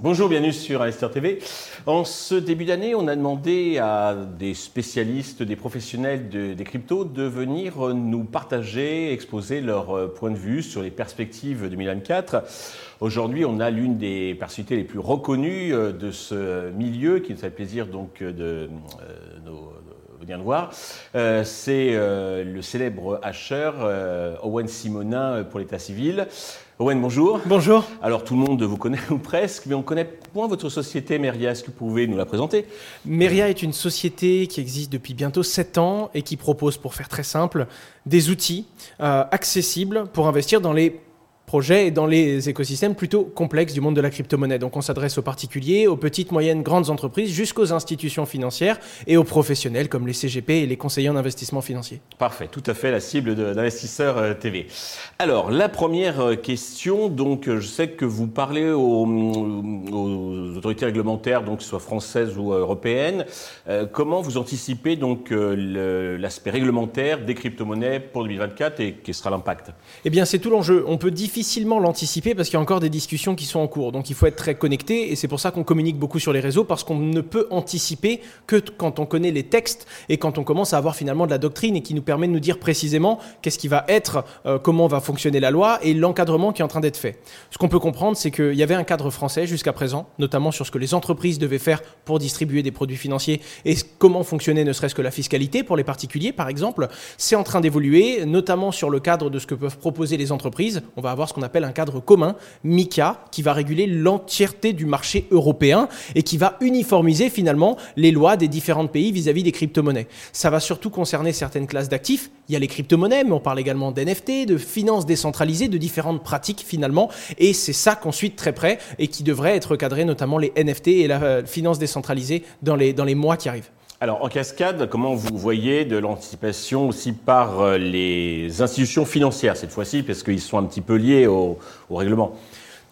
Bonjour, bienvenue sur Investir TV. En ce début d'année, on a demandé à des spécialistes, des professionnels des cryptos de venir nous partager, exposer leur point de vue sur les perspectives 2024. Aujourd'hui, on a l'une des personnalités les plus reconnues de ce milieu, qui nous fait plaisir donc de, de venir nous voir. Euh, c'est euh, le célèbre hacheur euh, Owen Simonin pour l'état civil. Owen, bonjour. Bonjour. Alors tout le monde vous connaît ou presque, mais on connaît moins votre société Meria. Est-ce que vous pouvez nous la présenter? Meria est une société qui existe depuis bientôt 7 ans et qui propose, pour faire très simple, des outils accessibles pour investir dans les projets et dans les écosystèmes plutôt complexes du monde de la crypto-monnaie. Donc on s'adresse aux particuliers, aux petites, moyennes, grandes entreprises, jusqu'aux institutions financières et aux professionnels comme les CGP et les conseillers en investissement financier. Parfait, tout à fait la cible d'investisseurs euh, TV. Alors la première euh, question, donc je sais que vous parlez aux, autorités réglementaires, donc soit françaises ou européennes. Euh, comment vous anticipez donc l'aspect réglementaire des crypto-monnaies pour 2024 et quel sera l'impact? Eh bien c'est tout l'enjeu. On peut difficilement l'anticiper parce qu'il y a encore des discussions qui sont en cours. Donc il faut être très connecté et c'est pour ça qu'on communique beaucoup sur les réseaux parce qu'on ne peut anticiper que quand on connaît les textes et quand on commence à avoir finalement de la doctrine et qui nous permet de nous dire précisément qu'est-ce qui va être, euh, comment va fonctionner la loi et l'encadrement qui est en train d'être fait. Ce qu'on peut comprendre, c'est qu'il y avait un cadre français jusqu'à présent, notamment sur ce que les entreprises devaient faire pour distribuer des produits financiers et comment fonctionnait ne serait-ce que la fiscalité pour les particuliers, par exemple. C'est en train d'évoluer, notamment sur le cadre de ce que peuvent proposer les entreprises. On va avoir ce qu'on appelle un cadre commun, MICA, qui va réguler l'entièreté du marché européen et qui va uniformiser finalement les lois des différents pays vis-à-vis des crypto-monnaies. Ça va surtout concerner certaines classes d'actifs. Il y a les crypto-monnaies, mais on parle également d'NFT, de finances décentralisées, de différentes pratiques finalement. Et c'est ça qu'on suit de très près et qui devrait être recadré, notamment les NFT et la euh, finance décentralisée dans les, dans les mois qui arrivent. Alors, en cascade, comment vous voyez de l'anticipation aussi par euh, les institutions financières cette fois-ci, parce qu'ils sont un petit peu liés au, au règlement?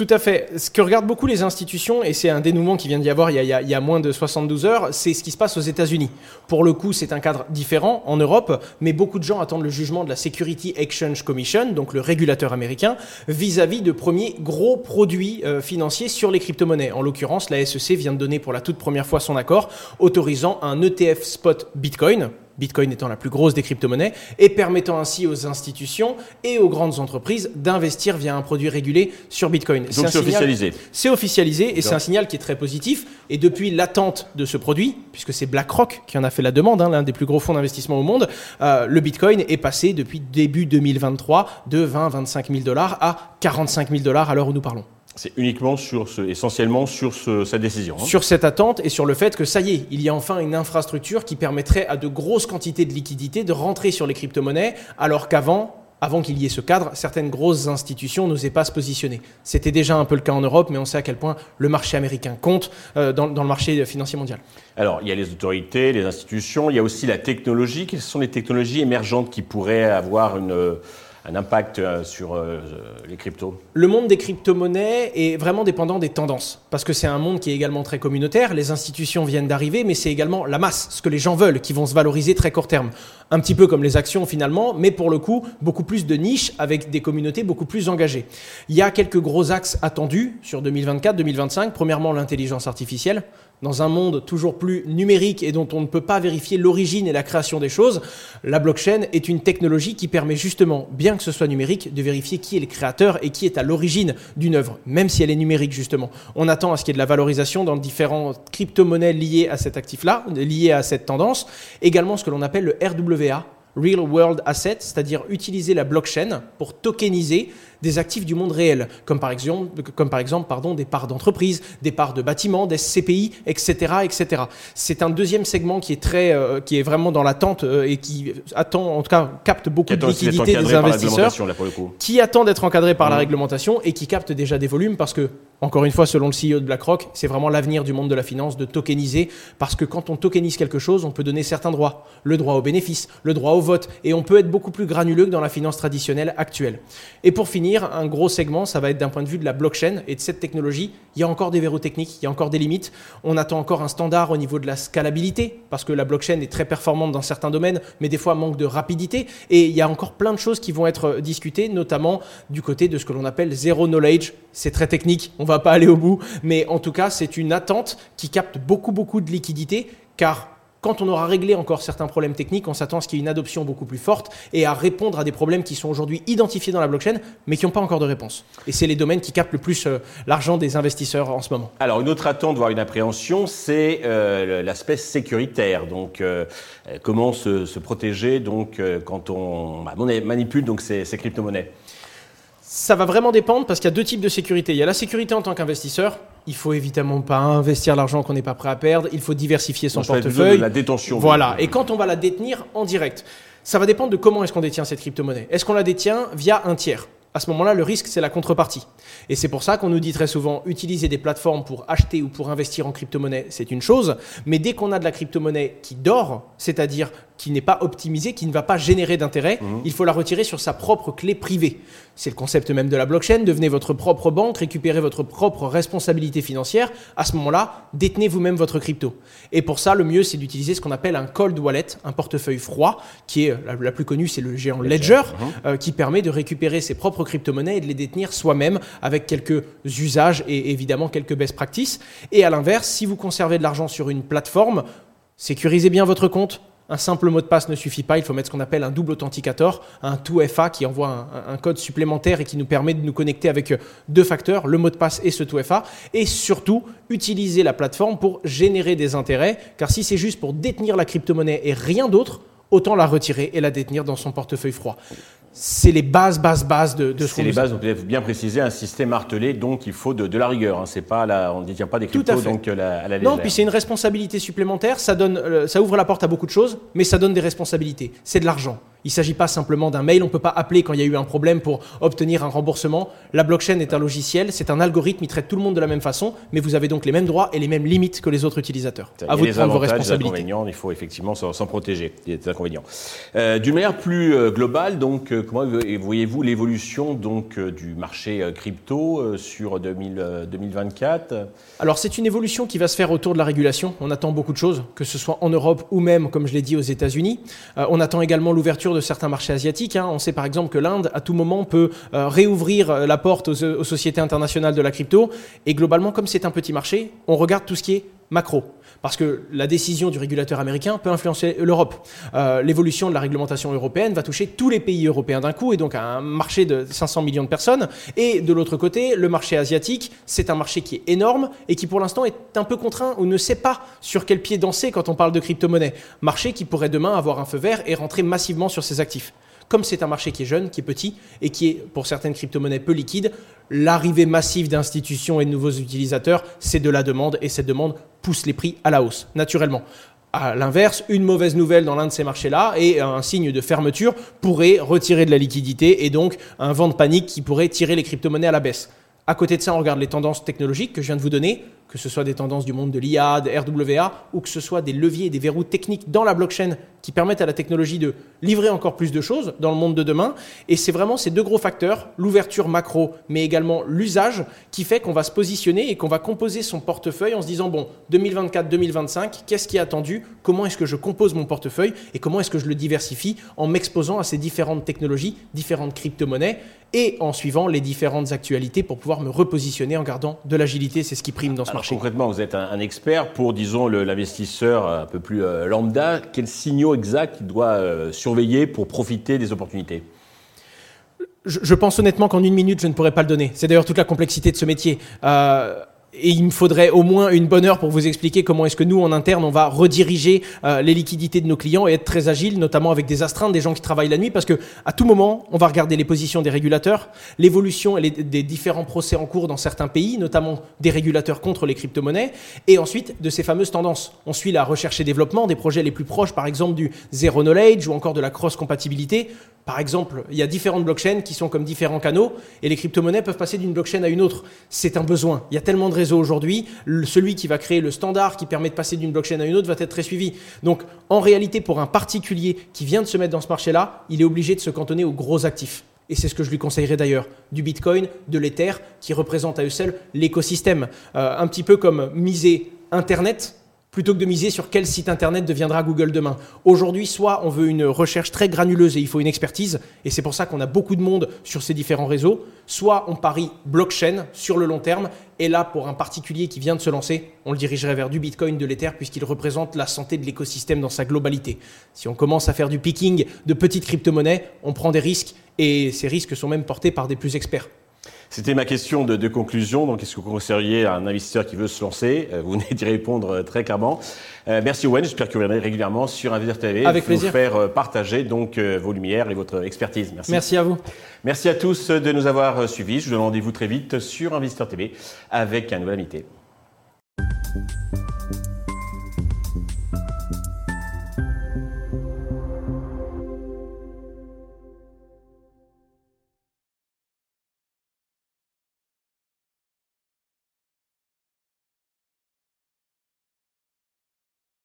Tout à fait. Ce que regardent beaucoup les institutions, et c'est un dénouement qui vient d'y avoir il y, a, il y, a, moins de 72 heures, c'est ce qui se passe aux États-Unis. Pour le coup, c'est un cadre différent en Europe, mais beaucoup de gens attendent le jugement de la Security Exchange Commission, donc le régulateur américain, vis-à-vis de premiers gros produits euh, financiers sur les crypto-monnaies. En l'occurrence, la SEC vient de donner pour la toute première fois son accord, autorisant un ETF spot Bitcoin, Bitcoin étant la plus grosse des crypto-monnaies, et permettant ainsi aux institutions et aux grandes entreprises d'investir via un produit régulé sur Bitcoin. Donc c'est officialisé. C'est officialisé et c'est un signal qui est très positif. Et depuis l'attente de ce produit, puisque c'est BlackRock qui en a fait la demande, hein, l'un des plus gros fonds d'investissement au monde, euh, le Bitcoin est passé depuis début 2023 de 20-25 000 dollars à 45 000 dollars à l'heure où nous parlons. C'est uniquement sur ce, essentiellement sur cette décision. Hein. Sur cette attente et sur le fait que ça y est, il y a enfin une infrastructure qui permettrait à de grosses quantités de liquidités de rentrer sur les crypto-monnaies, alors qu'avant, avant qu'il y ait ce cadre, certaines grosses institutions n'osaient pas se positionner. C'était déjà un peu le cas en Europe, mais on sait à quel point le marché américain compte euh, dans, dans, le marché financier mondial. Alors, il y a les autorités, les institutions, il y a aussi la technologie. Quelles sont les technologies émergentes qui pourraient avoir une un impact euh, sur euh, les cryptos Le monde des crypto-monnaies est vraiment dépendant des tendances, parce que c'est un monde qui est également très communautaire, les institutions viennent d'arriver, mais c'est également la masse, ce que les gens veulent, qui vont se valoriser très court terme. Un petit peu comme les actions finalement, mais pour le coup, beaucoup plus de niches avec des communautés beaucoup plus engagées. Il y a quelques gros axes attendus sur 2024-2025. Premièrement, l'intelligence artificielle dans un monde toujours plus numérique et dont on ne peut pas vérifier l'origine et la création des choses, la blockchain est une technologie qui permet justement, bien que ce soit numérique, de vérifier qui est le créateur et qui est à l'origine d'une œuvre, même si elle est numérique justement. On attend à ce qu'il y ait de la valorisation dans différentes crypto-monnaies liées à cet actif-là, liées à cette tendance. Également ce que l'on appelle le RWA, Real World Asset, c'est-à-dire utiliser la blockchain pour tokeniser des actifs du monde réel, comme par exemple, comme par exemple pardon, des parts d'entreprise, des parts de bâtiments, des CPI, etc. etc. C'est un deuxième segment qui est, très, euh, qui est vraiment dans l'attente euh, et qui attend, en tout cas, capte beaucoup de liquidités des investisseurs, qui attend d'être encadré par la mmh. réglementation et qui capte déjà des volumes parce que, encore une fois, selon le CEO de BlackRock, c'est vraiment l'avenir du monde de la finance de tokeniser parce que quand on tokenise quelque chose, on peut donner certains droits. Le droit au bénéfice, le droit au vote et on peut être beaucoup plus granuleux que dans la finance traditionnelle actuelle. Et pour finir, un gros segment, ça va être d'un point de vue de la blockchain et de cette technologie. Il y a encore des verrous techniques, il y a encore des limites. On attend encore un standard au niveau de la scalabilité parce que la blockchain est très performante dans certains domaines, mais des fois manque de rapidité. Et il y a encore plein de choses qui vont être discutées, notamment du côté de ce que l'on appelle zero knowledge. C'est très technique, on va pas aller au bout, mais en tout cas, c'est une attente qui capte beaucoup beaucoup de liquidités car quand on aura réglé encore certains problèmes techniques, on s'attend à ce qu'il y ait une adoption beaucoup plus forte et à répondre à des problèmes qui sont aujourd'hui identifiés dans la blockchain, mais qui n'ont pas encore de réponse. Et c'est les domaines qui captent le plus euh, l'argent des investisseurs en ce moment. Alors, une autre attente, voire une appréhension, c'est euh, l'aspect sécuritaire. Donc, euh, comment se, protéger donc, quand on bah, manipule donc, ces crypto-monnaies? Ça va vraiment dépendre parce qu'il y a deux types de sécurité. Il y a la sécurité en tant qu'investisseur. Il faut évidemment pas investir l'argent qu'on n'est pas prêt à perdre. Il faut diversifier son portefeuille. la détention. Voilà. Et quand on va la détenir en direct, ça va dépendre de comment est-ce qu'on détient cette crypto-monnaie. Est-ce qu'on la détient via un tiers? À ce moment-là, le risque, c'est la contrepartie. Et c'est pour ça qu'on nous dit très souvent, utiliser des plateformes pour acheter ou pour investir en crypto-monnaie, c'est une chose, mais dès qu'on a de la crypto-monnaie qui dort, c'est-à-dire qui n'est pas optimisée, qui ne va pas générer d'intérêt, mhm. il faut la retirer sur sa propre clé privée. C'est le concept même de la blockchain, devenez votre propre banque, récupérez votre propre responsabilité financière, à ce moment-là, détenez vous-même votre crypto. Et pour ça, le mieux, c'est d'utiliser ce qu'on appelle un cold wallet, un portefeuille froid, qui est la, plus connue, c'est le géant Ledger, mhm. euh, qui permet de récupérer ses propres crypto-monnaies et de les détenir soi-même avec quelques usages et évidemment quelques best practices. Et à l'inverse, si vous conservez de l'argent sur une plateforme, sécurisez bien votre compte, un simple mot de passe ne suffit pas, il faut mettre ce qu'on appelle un double authenticator, un 2FA qui envoie un, code supplémentaire et qui nous permet de nous connecter avec deux facteurs, le mot de passe et ce 2FA. Et surtout, utiliser la plateforme pour générer des intérêts, car si c'est juste pour détenir la crypto-monnaie et rien d'autre, autant la retirer et la détenir dans son portefeuille froid c'est les bases, bases, bases de, de ce C'est les bases, vous avez bien précisé, un système martelé, donc il faut de, la rigueur. Hein. C'est pas on ne détient pas des cryptos donc à la, à la Non, puis c'est une responsabilité supplémentaire. Ça donne, euh, ça ouvre la porte à beaucoup de choses, mais ça donne des responsabilités. C'est de l'argent. Il ne s'agit pas simplement d'un mail, on ne peut pas appeler quand il y a eu un problème pour obtenir un remboursement. La blockchain est un logiciel, c'est un algorithme, il traite tout le monde de la même façon, mais vous avez donc les mêmes droits et les mêmes limites que les autres utilisateurs. À vous de prendre vos responsabilités. Les inconvénients, il faut effectivement s'en protéger. des inconvénients. Euh, D'une manière plus euh, globale, donc, euh, comment voyez-vous l'évolution donc du marché crypto sur 2024 Alors c'est une évolution qui va se faire autour de la régulation. On attend beaucoup de choses, que ce soit en Europe ou même, comme je l'ai dit, aux États-Unis. on attend également l'ouverture de certains marchés asiatiques. Hein. On sait par exemple que l'Inde, à tout moment, peut euh, réouvrir euh, la porte aux, sociétés internationales de la crypto. Et globalement, comme c'est un petit marché, on regarde tout ce qui est macro. Parce que la décision du régulateur américain peut influencer l'Europe. Euh, l'évolution de la réglementation européenne va toucher tous les pays européens d'un coup, et donc un marché de 500 millions de personnes. Et de l'autre côté, le marché asiatique, c'est un marché qui est énorme et qui pour l'instant est un peu contraint ou ne sait pas sur quel pied danser quand on parle de crypto-monnaie. Marché qui pourrait demain avoir un feu vert et rentrer massivement sur ses actifs comme c'est un marché qui est jeune, qui est petit et qui est pour certaines crypto-monnaies peu liquide, l'arrivée massive d'institutions et de nouveaux utilisateurs, c'est de la demande et cette demande pousse les prix à la hausse, naturellement. À l'inverse, une mauvaise nouvelle dans l'un de ces marchés-là et un signe de fermeture pourrait retirer de la liquidité et donc un vent de panique qui pourrait tirer les crypto-monnaies à la baisse. À côté de ça, on regarde les tendances technologiques que je viens de vous donner que ce soit des tendances du monde de l'IA, de RWA, ou que ce soit des leviers et des verrous techniques dans la blockchain qui permettent à la technologie de livrer encore plus de choses dans le monde de demain. Et c'est vraiment ces deux gros facteurs, l'ouverture macro, mais également l'usage, qui fait qu'on va se positionner et qu'on va composer son portefeuille en se disant, bon, 2024-2025, qu'est-ce qui est attendu? Comment est-ce que je compose mon portefeuille? Et comment est-ce que je le diversifie en m'exposant à ces différentes technologies, différentes crypto-monnaies? Et en suivant les différentes actualités pour pouvoir me repositionner en gardant de l'agilité. C'est ce qui prime dans ce Concrètement, vous êtes un, expert pour, disons, l'investisseur un peu plus euh, lambda. Quels signaux exacts il doit euh, surveiller pour profiter des opportunités? Je, pense honnêtement qu'en une minute, je ne pourrais pas le donner. C'est d'ailleurs toute la complexité de ce métier. Euh, et il me faudrait au moins une bonne heure pour vous expliquer comment est-ce que nous, en interne, on va rediriger euh, les liquidités de nos clients et être très agile, notamment avec des astreintes, des gens qui travaillent la nuit, parce que à tout moment, on va regarder les positions des régulateurs, l'évolution des différents procès en cours dans certains pays, notamment des régulateurs contre les crypto-monnaies, et ensuite de ces fameuses tendances. On suit la recherche et développement des projets les plus proches, par exemple du zero knowledge ou encore de la cross-compatibilité Par exemple, il y a différentes blockchains qui sont comme différents canaux et les crypto-monnaies peuvent passer d'une blockchain à une autre. C'est un besoin. Il y a tellement de réseaux aujourd'hui. Celui qui va créer le standard qui permet de passer d'une blockchain à une autre va être très suivi. Donc, en réalité, pour un particulier qui vient de se mettre dans ce marché-là, il est obligé de se cantonner aux gros actifs. Et c'est ce que je lui conseillerais d'ailleurs, du Bitcoin, de l'Ether, qui représentent à eux seuls l'écosystème. Euh, un petit peu comme miser Internet plutôt que de miser sur quel site internet deviendra Google demain. Aujourd'hui, soit on veut une recherche très granuleuse et il faut une expertise, et c'est pour ça qu'on a beaucoup de monde sur ces différents réseaux, soit on parie blockchain sur le long terme, et là, pour un particulier qui vient de se lancer, on le dirigerait vers du Bitcoin, de l'Ether, puisqu'il représente la santé de l'écosystème dans sa globalité. Si on commence à faire du picking de petites crypto-monnaies, on prend des risques, et ces risques sont même portés par des plus experts. C'était ma question de, conclusion. Donc, est-ce que vous conseilleriez à un investisseur qui veut se lancer? Euh, Vous venez d'y répondre euh, très clairement. Euh, merci Owen. J'espère que vous reviendrez régulièrement sur Investisseur TV Avec pour nous faire partager donc vos lumières et votre expertise. Merci. Merci à vous. Merci à tous de nous avoir suivis. Je vous donne rendez-vous très vite sur Investisseur TV avec un nouvel invité.